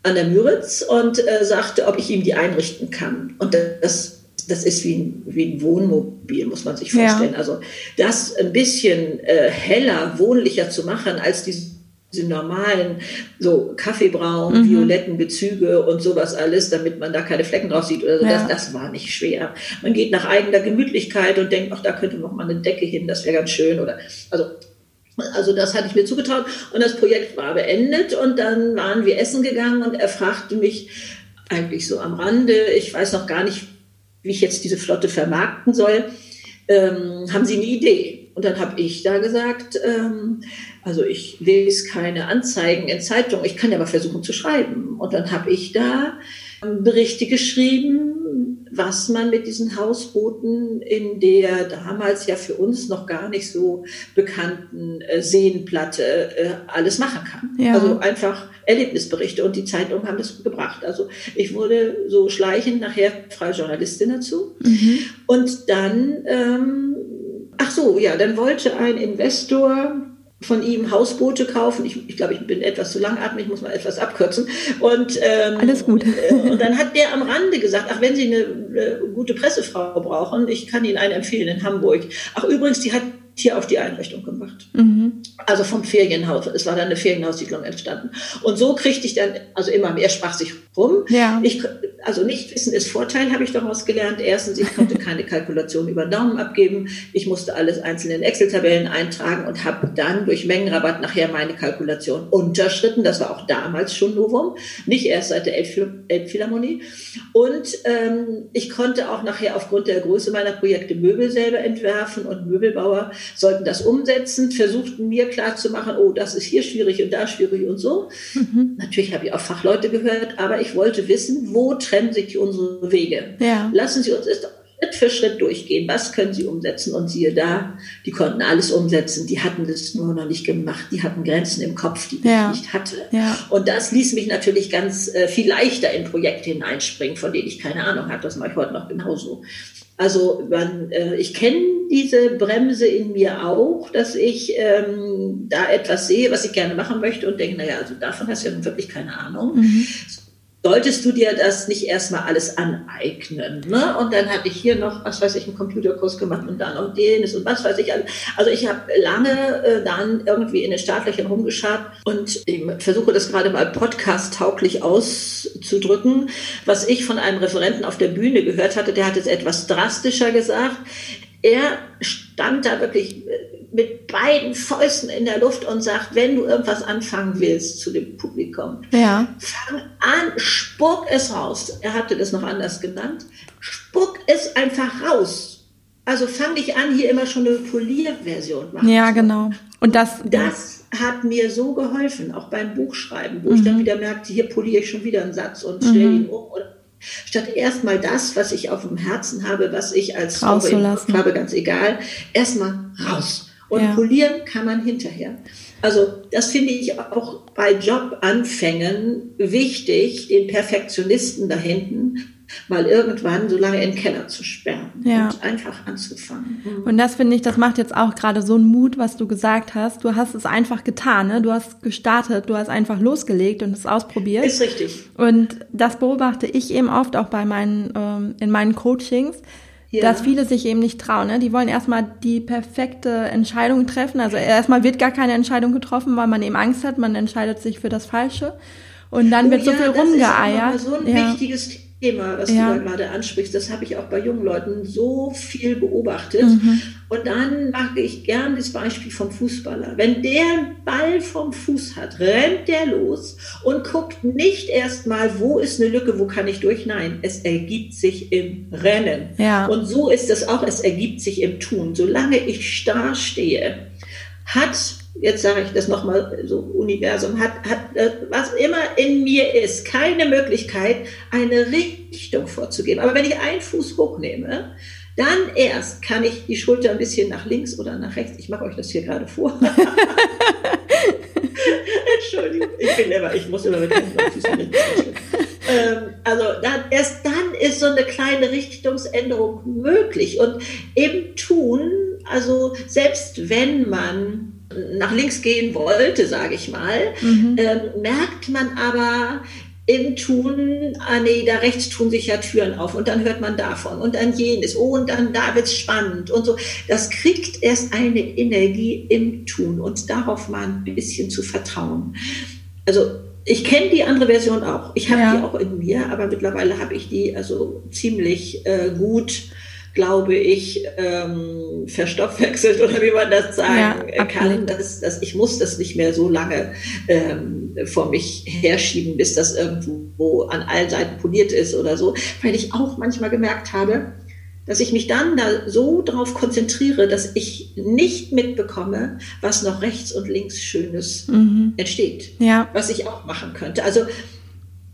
an der Müritz und äh, sagte, ob ich ihm die einrichten kann. Und das, das ist wie ein, wie ein Wohnmobil, muss man sich vorstellen. Ja. Also das ein bisschen äh, heller, wohnlicher zu machen als diese diese normalen, so Kaffeebraun, mhm. violetten Bezüge und sowas alles, damit man da keine Flecken drauf sieht oder so. Ja. Das, das war nicht schwer. Man geht nach eigener Gemütlichkeit und denkt, ach, da könnte noch mal eine Decke hin, das wäre ganz schön oder, also, also das hatte ich mir zugetraut und das Projekt war beendet und dann waren wir essen gegangen und er fragte mich eigentlich so am Rande, ich weiß noch gar nicht, wie ich jetzt diese Flotte vermarkten soll, ähm, haben Sie eine Idee? Und dann habe ich da gesagt, ähm, also ich lese keine Anzeigen in Zeitungen, ich kann ja aber versuchen zu schreiben. Und dann habe ich da Berichte geschrieben, was man mit diesen Hausbooten in der damals ja für uns noch gar nicht so bekannten äh, Seenplatte äh, alles machen kann. Ja. Also einfach Erlebnisberichte und die Zeitungen haben das gebracht. Also ich wurde so schleichend nachher freie Journalistin dazu. Mhm. Und dann, ähm, ach so, ja, dann wollte ein Investor von ihm Hausboote kaufen. Ich, ich glaube, ich bin etwas zu langatmig, muss mal etwas abkürzen. Und, ähm, Alles gut. Äh, und dann hat der am Rande gesagt, ach, wenn Sie eine, äh, gute Pressefrau brauchen, ich kann Ihnen eine empfehlen in Hamburg. Ach, übrigens, die hat hier auf die Einrichtung gemacht. Mhm. Also vom Ferienhaus. Es war dann eine Ferienhaussiedlung entstanden. Und so kriegte ich dann, also immer mehr sprach sich rum. Ja. Ich, also nicht wissen ist Vorteil, habe ich daraus gelernt. Erstens, ich konnte keine Kalkulation über Daumen abgeben. Ich musste alles einzeln in Excel-Tabellen eintragen und habe dann durch Mengenrabatt nachher meine Kalkulation unterschritten. Das war auch damals schon Novum, nicht erst seit der Elbphilharmonie. Und ähm, ich konnte auch nachher aufgrund der Größe meiner Projekte Möbel selber entwerfen und Möbelbauer sollten das umsetzen, versuchten mir klarzumachen, oh, das ist hier schwierig und da schwierig und so. Mhm. Natürlich habe ich auch Fachleute gehört, aber ich wollte wissen, wo trennen sich unsere Wege. Ja. Lassen Sie uns jetzt Schritt für Schritt durchgehen. Was können Sie umsetzen? Und siehe da, die konnten alles umsetzen. Die hatten das nur noch nicht gemacht. Die hatten Grenzen im Kopf, die ja. ich nicht hatte. Ja. Und das ließ mich natürlich ganz äh, viel leichter in Projekte hineinspringen, von denen ich keine Ahnung hatte. Das mache ich heute noch genauso. Also man, äh, ich kenne diese Bremse in mir auch, dass ich ähm, da etwas sehe, was ich gerne machen möchte und denke, naja, also davon hast du ja wirklich keine Ahnung. Mhm solltest du dir das nicht erstmal alles aneignen. Ne? Und dann hatte ich hier noch, was weiß ich, einen Computerkurs gemacht und dann noch denes und was weiß ich. Also ich habe lange äh, dann irgendwie in den Startlöchern rumgeschaut und versuche das gerade mal podcast-tauglich auszudrücken. Was ich von einem Referenten auf der Bühne gehört hatte, der hat es etwas drastischer gesagt. Er stand da wirklich mit beiden Fäusten in der Luft und sagt, wenn du irgendwas anfangen willst zu dem Publikum, ja. fang an, spuck es raus. Er hatte das noch anders genannt. Spuck es einfach raus. Also fang dich an, hier immer schon eine Polierversion machen. Ja, genau. Und das, das hat mir so geholfen, auch beim Buchschreiben, wo mhm. ich dann mhm. wieder merkte, hier poliere ich schon wieder einen Satz und stelle mhm. ihn um. Statt erstmal das, was ich auf dem Herzen habe, was ich als Frau habe, ganz egal, erstmal raus. Und ja. polieren kann man hinterher. Also das finde ich auch bei Jobanfängen wichtig, den Perfektionisten da hinten mal irgendwann so lange in den Keller zu sperren ja. und einfach anzufangen. Mhm. Und das finde ich, das macht jetzt auch gerade so einen Mut, was du gesagt hast. Du hast es einfach getan, ne? du hast gestartet, du hast einfach losgelegt und es ausprobiert. Ist richtig. Und das beobachte ich eben oft auch bei meinen, ähm, in meinen Coachings ja. dass viele sich eben nicht trauen. Ne? Die wollen erstmal die perfekte Entscheidung treffen. Also erstmal wird gar keine Entscheidung getroffen, weil man eben Angst hat, man entscheidet sich für das Falsche. Und dann oh, wird so ja, viel rumgeeiert. Das ist so ein ja. wichtiges Thema, was ja. du da gerade ansprichst. Das habe ich auch bei jungen Leuten so viel beobachtet. Mhm. Und dann mache ich gern das Beispiel vom Fußballer. Wenn der einen Ball vom Fuß hat, rennt der los und guckt nicht erstmal, wo ist eine Lücke, wo kann ich durch? Nein, es ergibt sich im Rennen. Ja. Und so ist es auch, es ergibt sich im Tun. Solange ich starr stehe, hat jetzt sage ich das nochmal, so Universum hat, hat, äh, was immer in mir ist, keine Möglichkeit, eine Richtung vorzugeben. Aber wenn ich einen Fuß hochnehme, dann erst kann ich die Schulter ein bisschen nach links oder nach rechts. Ich mache euch das hier gerade vor. Entschuldigung, ich bin immer, ich muss immer mit Händen ähm, Also dann, erst dann ist so eine kleine Richtungsänderung möglich. Und eben tun, also selbst wenn man nach links gehen wollte, sage ich mal, mhm. ähm, merkt man aber, im Tun, ah nee, da rechts tun sich ja Türen auf und dann hört man davon und dann jenes, oh und dann da wird's spannend und so. Das kriegt erst eine Energie im Tun und darauf mal ein bisschen zu vertrauen. Also ich kenne die andere Version auch. Ich habe ja. die auch in mir, aber mittlerweile habe ich die also ziemlich äh, gut glaube ich, ähm, verstoffwechselt oder wie man das sagen ja, kann. Dass, dass ich muss das nicht mehr so lange ähm, vor mich herschieben, bis das irgendwo an allen Seiten poliert ist oder so, weil ich auch manchmal gemerkt habe, dass ich mich dann da so drauf konzentriere, dass ich nicht mitbekomme, was noch rechts und links Schönes mhm. entsteht, ja. was ich auch machen könnte. Also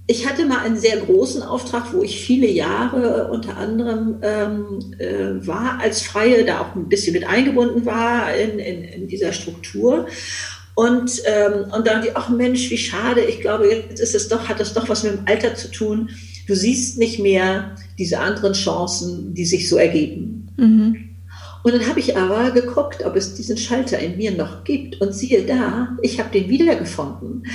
ich hatte mal einen sehr großen Auftrag, wo ich viele Jahre unter anderem ähm, äh, war als Freie, da auch ein bisschen mit eingebunden war in, in, in dieser Struktur. Und, ähm, und dann die, ach Mensch, wie schade, ich glaube, jetzt ist es doch, hat das doch was mit dem Alter zu tun. Du siehst nicht mehr diese anderen Chancen, die sich so ergeben. Mhm. Und dann habe ich aber geguckt, ob es diesen Schalter in mir noch gibt. Und siehe da, ich habe den wiedergefunden,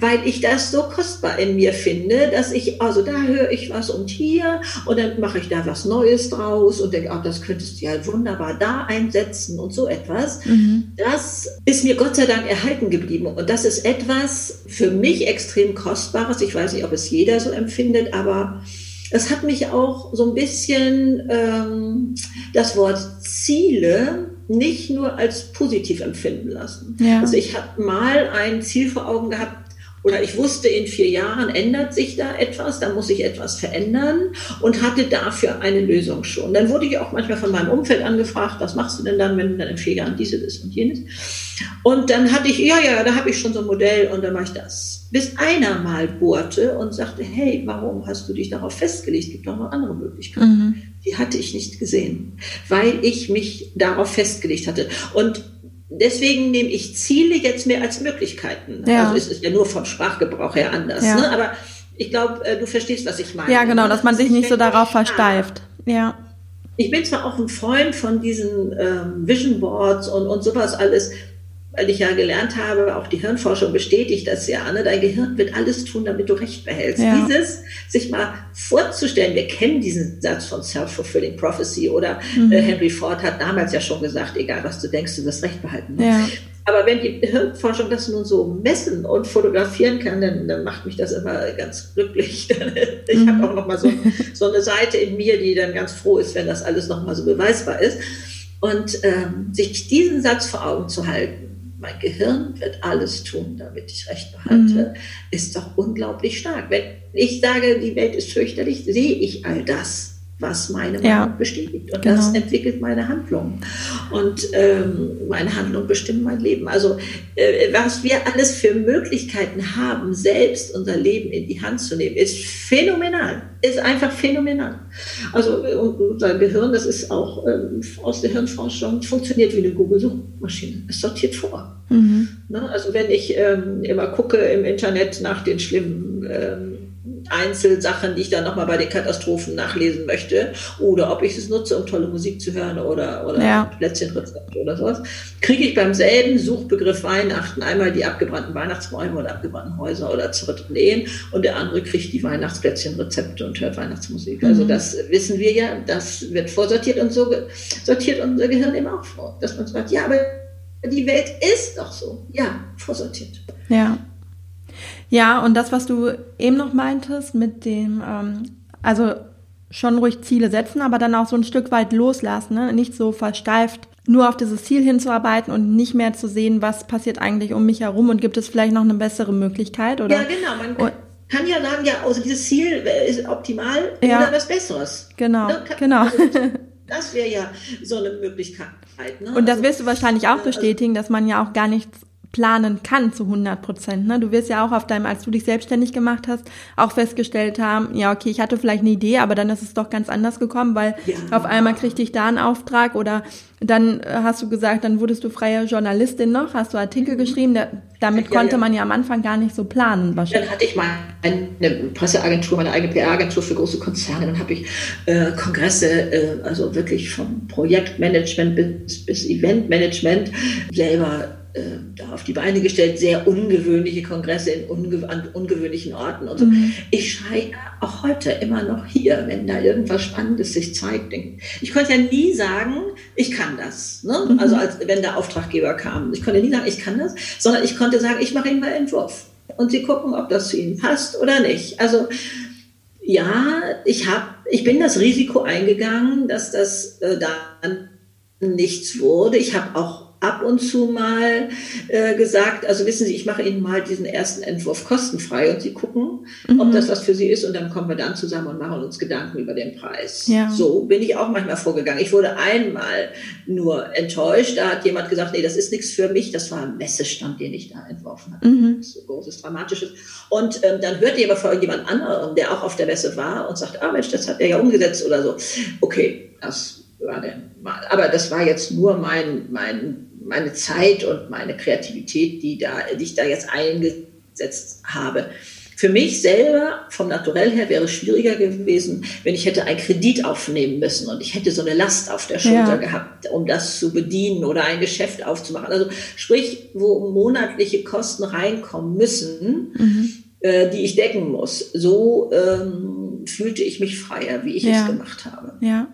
weil ich das so kostbar in mir finde, dass ich, also da höre ich was und hier und dann mache ich da was Neues draus und denke, oh, das könntest du ja wunderbar da einsetzen und so etwas. Mhm. Das ist mir Gott sei Dank erhalten geblieben. Und das ist etwas für mich extrem Kostbares. Ich weiß nicht, ob es jeder so empfindet, aber es hat mich auch so ein bisschen ähm, das Wort Ziele nicht nur als positiv empfinden lassen. Ja. Also ich habe mal ein Ziel vor Augen gehabt, oder ich wusste, in vier Jahren ändert sich da etwas, da muss ich etwas verändern und hatte dafür eine Lösung schon. Dann wurde ich auch manchmal von meinem Umfeld angefragt, was machst du denn dann, wenn du dann in vier Jahren dieses und jenes? Und dann hatte ich, ja, ja, da habe ich schon so ein Modell und dann mache ich das. Bis einer mal bohrte und sagte, hey, warum hast du dich darauf festgelegt? Es gibt doch noch andere Möglichkeiten. Mhm. Die hatte ich nicht gesehen, weil ich mich darauf festgelegt hatte. Und deswegen nehme ich Ziele jetzt mehr als Möglichkeiten. Ja. Also es ist ja nur vom Sprachgebrauch her anders. Ja. Ne? Aber ich glaube, äh, du verstehst, was ich meine. Ja, genau, dass man sich nicht so darauf versteift. Ja. Ich bin zwar auch ein Freund von diesen ähm, Vision Boards und, und sowas alles, weil ich ja gelernt habe, auch die Hirnforschung bestätigt das ja, ne? dein Gehirn wird alles tun, damit du Recht behältst. Ja. Dieses, sich mal vorzustellen, wir kennen diesen Satz von Self-Fulfilling Prophecy oder mhm. äh, Henry Ford hat damals ja schon gesagt, egal was du denkst, du wirst Recht behalten. Ja. Aber wenn die Hirnforschung das nun so messen und fotografieren kann, dann, dann macht mich das immer ganz glücklich. ich mhm. habe auch noch mal so, so eine Seite in mir, die dann ganz froh ist, wenn das alles noch mal so beweisbar ist. Und ähm, sich diesen Satz vor Augen zu halten, mein Gehirn wird alles tun, damit ich Recht behalte, mhm. ist doch unglaublich stark. Wenn ich sage, die Welt ist fürchterlich, sehe ich all das was meine Meinung ja, bestätigt. Und genau. das entwickelt meine Handlung. Und ähm, meine Handlung bestimmt mein Leben. Also äh, was wir alles für Möglichkeiten haben, selbst unser Leben in die Hand zu nehmen, ist phänomenal. Ist einfach phänomenal. Also unser Gehirn, das ist auch ähm, aus der Hirnforschung, funktioniert wie eine Google-Suchmaschine. Es sortiert vor. Mhm. Ne? Also wenn ich ähm, immer gucke im Internet nach den schlimmen ähm, Einzelsachen, die ich dann nochmal bei den Katastrophen nachlesen möchte, oder ob ich es nutze, um tolle Musik zu hören oder, oder ja. Plätzchenrezepte oder sowas, kriege ich beim selben Suchbegriff Weihnachten einmal die abgebrannten Weihnachtsbäume oder abgebrannten Häuser oder zerrütteten Ehen und der andere kriegt die Weihnachtsplätzchenrezepte und hört Weihnachtsmusik. Also mhm. das wissen wir ja, das wird vorsortiert und so sortiert unser Gehirn eben auch vor, dass man sagt, ja, aber die Welt ist doch so. Ja, vorsortiert. Ja. Ja, und das, was du eben noch meintest mit dem, ähm, also schon ruhig Ziele setzen, aber dann auch so ein Stück weit loslassen, ne? nicht so versteift nur auf dieses Ziel hinzuarbeiten und nicht mehr zu sehen, was passiert eigentlich um mich herum und gibt es vielleicht noch eine bessere Möglichkeit oder? Ja, genau. Man kann, kann ja sagen, ja, also dieses Ziel ist optimal ja. oder was Besseres. Genau, ne? genau. Also, das wäre ja so eine Möglichkeit. Ne? Und das also, wirst du wahrscheinlich auch also bestätigen, dass man ja auch gar nichts planen kann zu 100 Prozent. Ne? Du wirst ja auch auf deinem, als du dich selbstständig gemacht hast, auch festgestellt haben, ja, okay, ich hatte vielleicht eine Idee, aber dann ist es doch ganz anders gekommen, weil ja. auf einmal kriegte ich da einen Auftrag oder dann äh, hast du gesagt, dann wurdest du freie Journalistin noch, hast du Artikel mhm. geschrieben, da, damit ja, konnte ja. man ja am Anfang gar nicht so planen wahrscheinlich. Dann hatte ich mal eine Presseagentur, meine eigene PR-Agentur für große Konzerne, dann habe ich äh, Kongresse, äh, also wirklich vom Projektmanagement bis, bis Eventmanagement selber äh, auf die Beine gestellt, sehr ungewöhnliche Kongresse in unge an ungewöhnlichen Orten und so. Mhm. Ich schreie auch heute immer noch hier, wenn da irgendwas Spannendes sich zeigt. Ich konnte ja nie sagen, ich kann das. Ne? Mhm. Also als wenn der Auftraggeber kam. Ich konnte nie sagen, ich kann das, sondern ich konnte sagen, ich mache Ihnen mal Entwurf. Und Sie gucken, ob das zu Ihnen passt oder nicht. Also ja, ich habe, ich bin das Risiko eingegangen, dass das äh, dann nichts wurde. Ich habe auch ab und zu mal äh, gesagt, also wissen Sie, ich mache Ihnen mal diesen ersten Entwurf kostenfrei und Sie gucken, mhm. ob das was für Sie ist und dann kommen wir dann zusammen und machen uns Gedanken über den Preis. Ja. So bin ich auch manchmal vorgegangen. Ich wurde einmal nur enttäuscht, da hat jemand gesagt, nee, das ist nichts für mich, das war ein Messestand, den ich da entworfen habe. Mhm. So großes, dramatisches. Und ähm, dann hörte ich aber von jemand anderem, der auch auf der Messe war und sagt, ah Mensch, das hat er ja umgesetzt oder so. Okay, das war denn mal. Aber das war jetzt nur mein, mein, meine Zeit und meine Kreativität, die, da, die ich da jetzt eingesetzt habe. Für mich selber, vom Naturell her, wäre es schwieriger gewesen, wenn ich hätte einen Kredit aufnehmen müssen und ich hätte so eine Last auf der Schulter ja. gehabt, um das zu bedienen oder ein Geschäft aufzumachen. Also sprich, wo monatliche Kosten reinkommen müssen, mhm. äh, die ich decken muss. So ähm, fühlte ich mich freier, wie ich ja. es gemacht habe. Ja.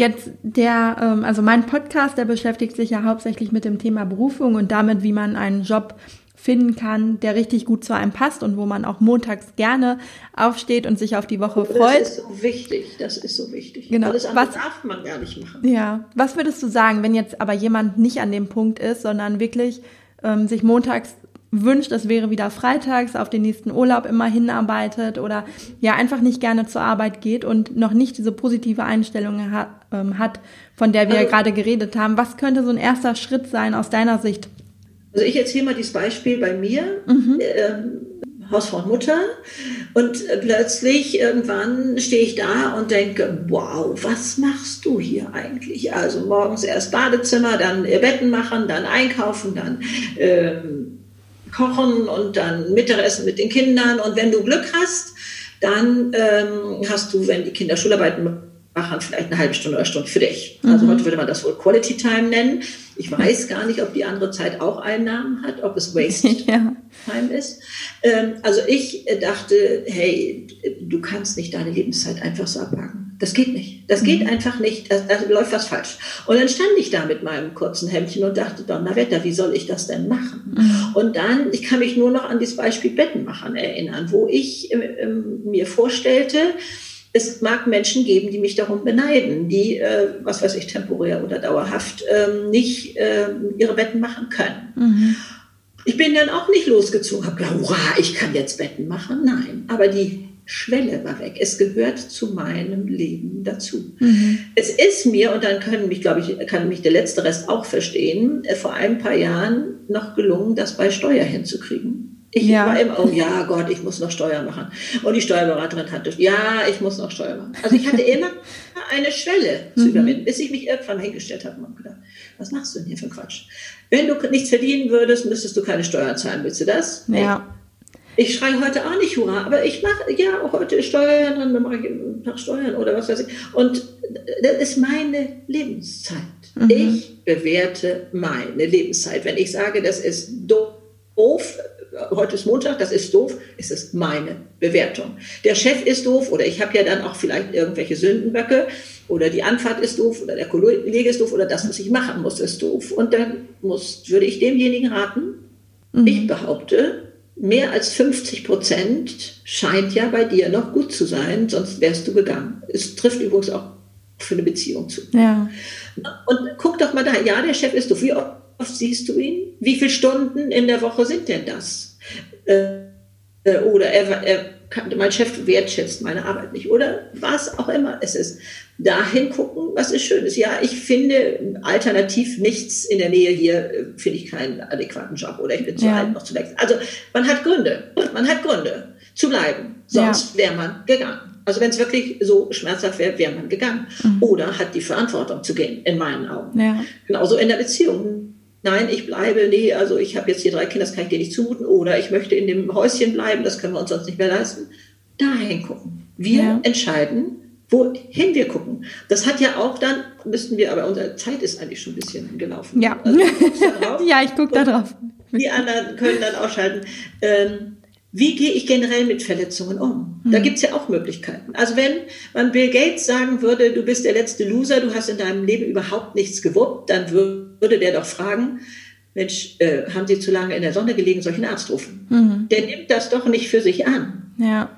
Jetzt der, ähm, also mein Podcast, der beschäftigt sich ja hauptsächlich mit dem Thema Berufung und damit, wie man einen Job finden kann, der richtig gut zu einem passt und wo man auch montags gerne aufsteht und sich auf die Woche freut. Das ist so wichtig, das ist so wichtig. Genau. Alles andere was, darf man gar nicht machen. Ja. Was würdest du sagen, wenn jetzt aber jemand nicht an dem Punkt ist, sondern wirklich ähm, sich montags wünscht, es wäre wieder freitags, auf den nächsten Urlaub immer hinarbeitet oder ja einfach nicht gerne zur Arbeit geht und noch nicht diese positive Einstellung hat, ähm, hat von der wir also, ja gerade geredet haben. Was könnte so ein erster Schritt sein aus deiner Sicht? Also ich erzähle mal dieses Beispiel bei mir. Mhm. Ähm, Hausfrau und Mutter. Und äh, plötzlich irgendwann stehe ich da und denke, wow, was machst du hier eigentlich? Also morgens erst Badezimmer, dann Betten machen, dann einkaufen, dann ähm, kochen und dann Mittagessen mit den Kindern. Und wenn du Glück hast, dann ähm, hast du, wenn die Kinder Schularbeiten machen, vielleicht eine halbe Stunde oder Stunde für dich. Also mhm. heute würde man das wohl Quality Time nennen. Ich weiß gar nicht, ob die andere Zeit auch Einnahmen hat, ob es Waste ja. Time ist. Ähm, also ich dachte, hey, du kannst nicht deine Lebenszeit einfach so abpacken. Das geht nicht. Das geht mhm. einfach nicht. Da, da, läuft was falsch. Und dann stand ich da mit meinem kurzen Hemdchen und dachte, Donnerwetter, wie soll ich das denn machen? Mhm. Und dann, ich kann mich nur noch an das Beispiel Bettenmachen erinnern, wo ich äh, mir vorstellte, es mag Menschen geben, die mich darum beneiden, die, äh, was weiß ich, temporär oder dauerhaft äh, nicht äh, ihre Betten machen können. Mhm. Ich bin dann auch nicht losgezogen, habe gedacht, hurra, ich kann jetzt Betten machen. Nein, aber die Schwelle war weg. Es gehört zu meinem Leben dazu. Mhm. Es ist mir, und dann können mich, glaube ich, kann mich der letzte Rest auch verstehen, äh, vor ein paar Jahren noch gelungen, das bei Steuer hinzukriegen. Ich ja. war immer, oh ja, Gott, ich muss noch Steuer machen. Und die Steuerberaterin hatte, ja, ich muss noch Steuer machen. Also ich hatte immer eine Schwelle zu mhm. überwinden, bis ich mich irgendwann hingestellt habe und gedacht, was machst du denn hier für Quatsch? Wenn du nichts verdienen würdest, müsstest du keine Steuern zahlen. Willst du das? Ja. Ich schreie heute auch nicht Hurra, aber ich mache ja auch heute Steuern, dann mache ich ein paar Steuern oder was weiß ich. Und das ist meine Lebenszeit. Mhm. Ich bewerte meine Lebenszeit. Wenn ich sage, das ist doof, heute ist Montag, das ist doof, ist es meine Bewertung. Der Chef ist doof oder ich habe ja dann auch vielleicht irgendwelche Sündenböcke oder die Anfahrt ist doof oder der Kollege ist doof oder das, was ich machen muss, ist doof. Und dann muss, würde ich demjenigen raten, mhm. ich behaupte, mehr als 50 Prozent scheint ja bei dir noch gut zu sein, sonst wärst du gegangen. Es trifft übrigens auch für eine Beziehung zu. Ja. Und guck doch mal da, ja, der Chef ist doof. Wie oft siehst du ihn? Wie viele Stunden in der Woche sind denn das? Äh, äh oder er, er mein Chef wertschätzt meine Arbeit nicht. Oder was auch immer es ist dahin gucken, was ist Schönes. Ja, ich finde alternativ nichts in der Nähe hier, äh, finde ich keinen adäquaten Job oder ich bin zu ja. alt noch zu wechseln. Also man hat Gründe, man hat Gründe zu bleiben, sonst ja. wäre man gegangen. Also wenn es wirklich so schmerzhaft wäre, wäre man gegangen. Mhm. Oder hat die Verantwortung zu gehen, in meinen Augen. Ja. Genauso in der Beziehung. Nein, ich bleibe, nee, also ich habe jetzt hier drei Kinder, das kann ich dir nicht zumuten. Oder ich möchte in dem Häuschen bleiben, das können wir uns sonst nicht mehr leisten. Dahin gucken. Wir entscheiden, wohin wir gucken. Das hat ja auch dann, müssten wir, aber unsere Zeit ist eigentlich schon ein bisschen gelaufen. Ja, also, ja ich gucke da drauf. Die anderen können dann ausschalten. Ähm, wie gehe ich generell mit Verletzungen um? Da mhm. gibt's ja auch Möglichkeiten. Also wenn man Bill Gates sagen würde, du bist der letzte Loser, du hast in deinem Leben überhaupt nichts gewuppt, dann würde der doch fragen, Mensch, äh, haben Sie zu lange in der Sonne gelegen, solchen Arzt rufen? Mhm. Der nimmt das doch nicht für sich an. Ja.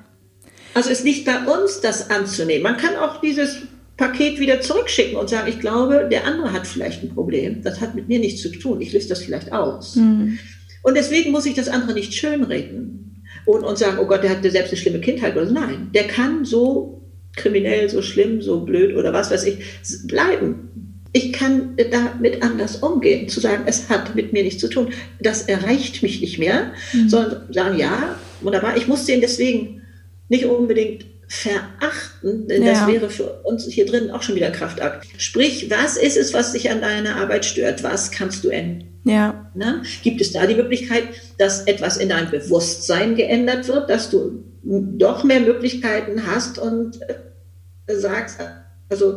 Also ist nicht bei uns, das anzunehmen. Man kann auch dieses Paket wieder zurückschicken und sagen, ich glaube, der andere hat vielleicht ein Problem. Das hat mit mir nichts zu tun. Ich löse das vielleicht aus. Mhm. Und deswegen muss ich das andere nicht schönreden und, und sagen, oh Gott, der hatte selbst eine schlimme Kindheit oder so. Nein, der kann so kriminell, so schlimm, so blöd oder was weiß ich bleiben. Ich kann damit anders umgehen, zu sagen, es hat mit mir nichts zu tun. Das erreicht mich nicht mehr, mhm. sondern sagen, ja, wunderbar, ich muss den deswegen nicht unbedingt verachten, denn ja. das wäre für uns hier drin auch schon wieder Kraftakt. Sprich, was ist es, was dich an deiner Arbeit stört? Was kannst du ändern? Ja. Na, gibt es da die Möglichkeit, dass etwas in deinem Bewusstsein geändert wird, dass du doch mehr Möglichkeiten hast und äh, sagst, also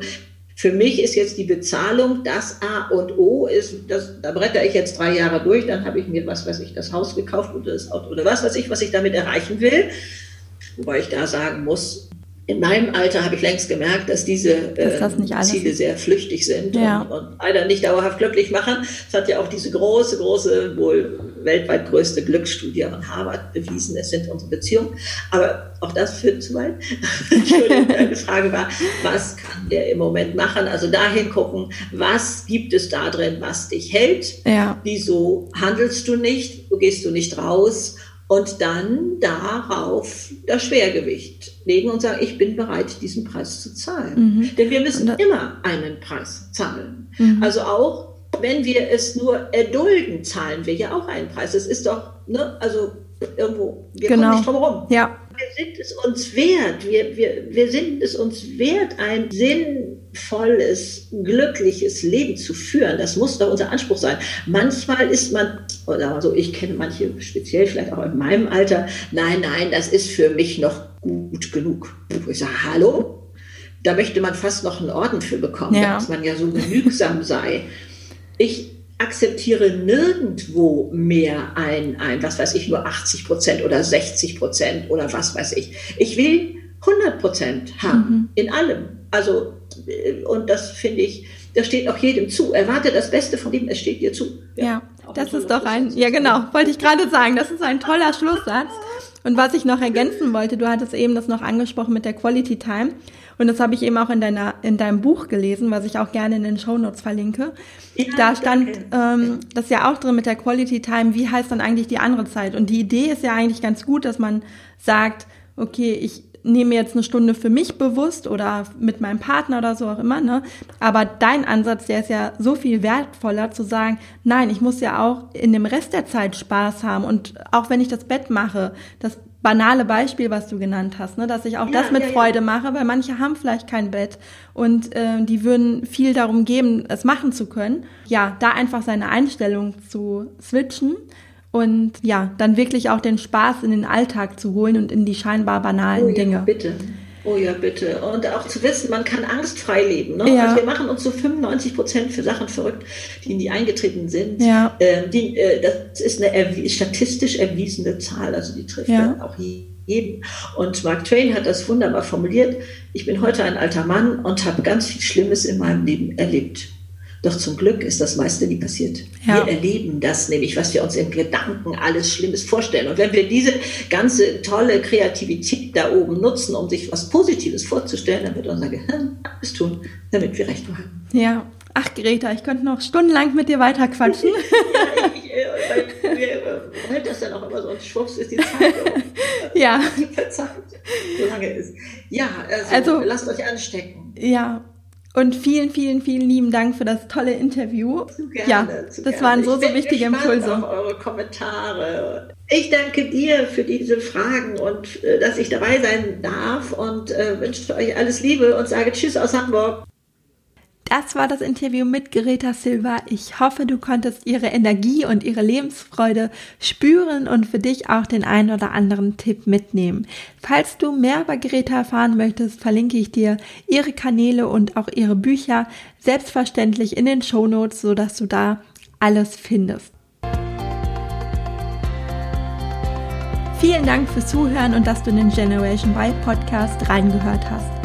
für mich ist jetzt die Bezahlung das A und O, ist, das, da bretter ich jetzt drei Jahre durch, dann habe ich mir, was weiß ich, das Haus gekauft oder das Auto oder was weiß ich, was ich damit erreichen will. Wobei ich da sagen muss, in meinem Alter habe ich längst gemerkt, dass diese äh, das Ziele sehr flüchtig sind ja. und, und leider nicht dauerhaft glücklich machen. Es hat ja auch diese große, große, wohl weltweit größte Glücksstudie von Harvard bewiesen, es sind unsere Beziehungen. Aber auch das führt zu weit. Entschuldigung, meine Frage war, was kann der im Moment machen? Also dahin gucken, was gibt es da drin, was dich hält? Ja. Wieso handelst du nicht? Wo gehst du nicht raus? Und dann darauf das Schwergewicht legen und sagen, ich bin bereit, diesen Preis zu zahlen. Mhm. Denn wir müssen immer einen Preis zahlen. Mhm. Also auch wenn wir es nur erdulden, zahlen wir ja auch einen Preis. Es ist doch, ne, also irgendwo, wir genau. kommen nicht drum herum. Ja. Wir sind es uns wert, wir, wir, wir sind es uns wert, ein sinnvolles, glückliches Leben zu führen. Das muss doch unser Anspruch sein. Manchmal ist man, oder also ich kenne manche speziell vielleicht auch in meinem Alter, nein, nein, das ist für mich noch gut genug. Ich sage, hallo? Da möchte man fast noch einen Orden für bekommen, ja. dass man ja so genügsam sei. Ich akzeptiere nirgendwo mehr ein, ein, was weiß ich, nur 80 Prozent oder 60 Prozent oder was weiß ich. Ich will 100 Prozent haben mhm. in allem. Also, äh, und das finde ich, das steht auch jedem zu. Erwarte das Beste von ihm, es steht dir zu. Ja, ja das ist doch ein, ja genau, wollte ich gerade sagen, das ist ein toller Schlusssatz. Und was ich noch ergänzen wollte, du hattest eben das noch angesprochen mit der Quality Time. Und das habe ich eben auch in deiner, in deinem Buch gelesen, was ich auch gerne in den Show Notes verlinke. Ja, da stand ähm, das ja auch drin mit der Quality Time, wie heißt dann eigentlich die andere Zeit? Und die Idee ist ja eigentlich ganz gut, dass man sagt, okay, ich nehme jetzt eine Stunde für mich bewusst oder mit meinem Partner oder so auch immer, ne? Aber dein Ansatz, der ist ja so viel wertvoller zu sagen, nein, ich muss ja auch in dem Rest der Zeit Spaß haben und auch wenn ich das Bett mache, das banale Beispiel, was du genannt hast, ne, dass ich auch ja, das mit ja, Freude ja. mache, weil manche haben vielleicht kein Bett und äh, die würden viel darum geben, es machen zu können. Ja, da einfach seine Einstellung zu switchen und ja, dann wirklich auch den Spaß in den Alltag zu holen und in die scheinbar banalen oh, Dinge. bitte. Oh ja, bitte. Und auch zu wissen, man kann angstfrei leben. Ne? Ja. Also wir machen uns so 95 Prozent für Sachen verrückt, die nie eingetreten sind. Ja. Äh, die, äh, das ist eine erwie statistisch erwiesene Zahl, also die trifft ja. auch jeden. Und Mark Twain hat das wunderbar formuliert. Ich bin heute ein alter Mann und habe ganz viel Schlimmes in meinem Leben erlebt. Doch zum Glück ist das meiste nie passiert. Ja. Wir erleben das nämlich, was wir uns in Gedanken alles Schlimmes vorstellen. Und wenn wir diese ganze tolle Kreativität da oben nutzen, um sich was Positives vorzustellen, dann wird unser Gehirn alles tun, damit wir recht behalten. Ja. Ach, Greta, ich könnte noch stundenlang mit dir weiterquatschen. ja, ich, weil wir, äh, das dann auch immer so und schwupps ist die Zeit. ja. Verzeiht, so lange ist. Ja, also, also lasst euch anstecken. Ja, und vielen, vielen, vielen lieben Dank für das tolle Interview. Zu gerne, ja, zu das gerne. waren so, so wichtige Impulse. Auf eure Kommentare. Ich danke dir für diese Fragen und äh, dass ich dabei sein darf und äh, wünsche euch alles Liebe und sage Tschüss aus Hamburg. Das war das Interview mit Greta Silva. Ich hoffe, du konntest ihre Energie und ihre Lebensfreude spüren und für dich auch den einen oder anderen Tipp mitnehmen. Falls du mehr über Greta erfahren möchtest, verlinke ich dir ihre Kanäle und auch ihre Bücher selbstverständlich in den Shownotes, sodass du da alles findest. Vielen Dank fürs Zuhören und dass du in den Generation Y Podcast reingehört hast.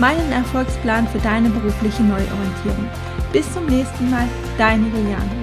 meinen Erfolgsplan für deine berufliche Neuorientierung. Bis zum nächsten Mal, deine Juliane.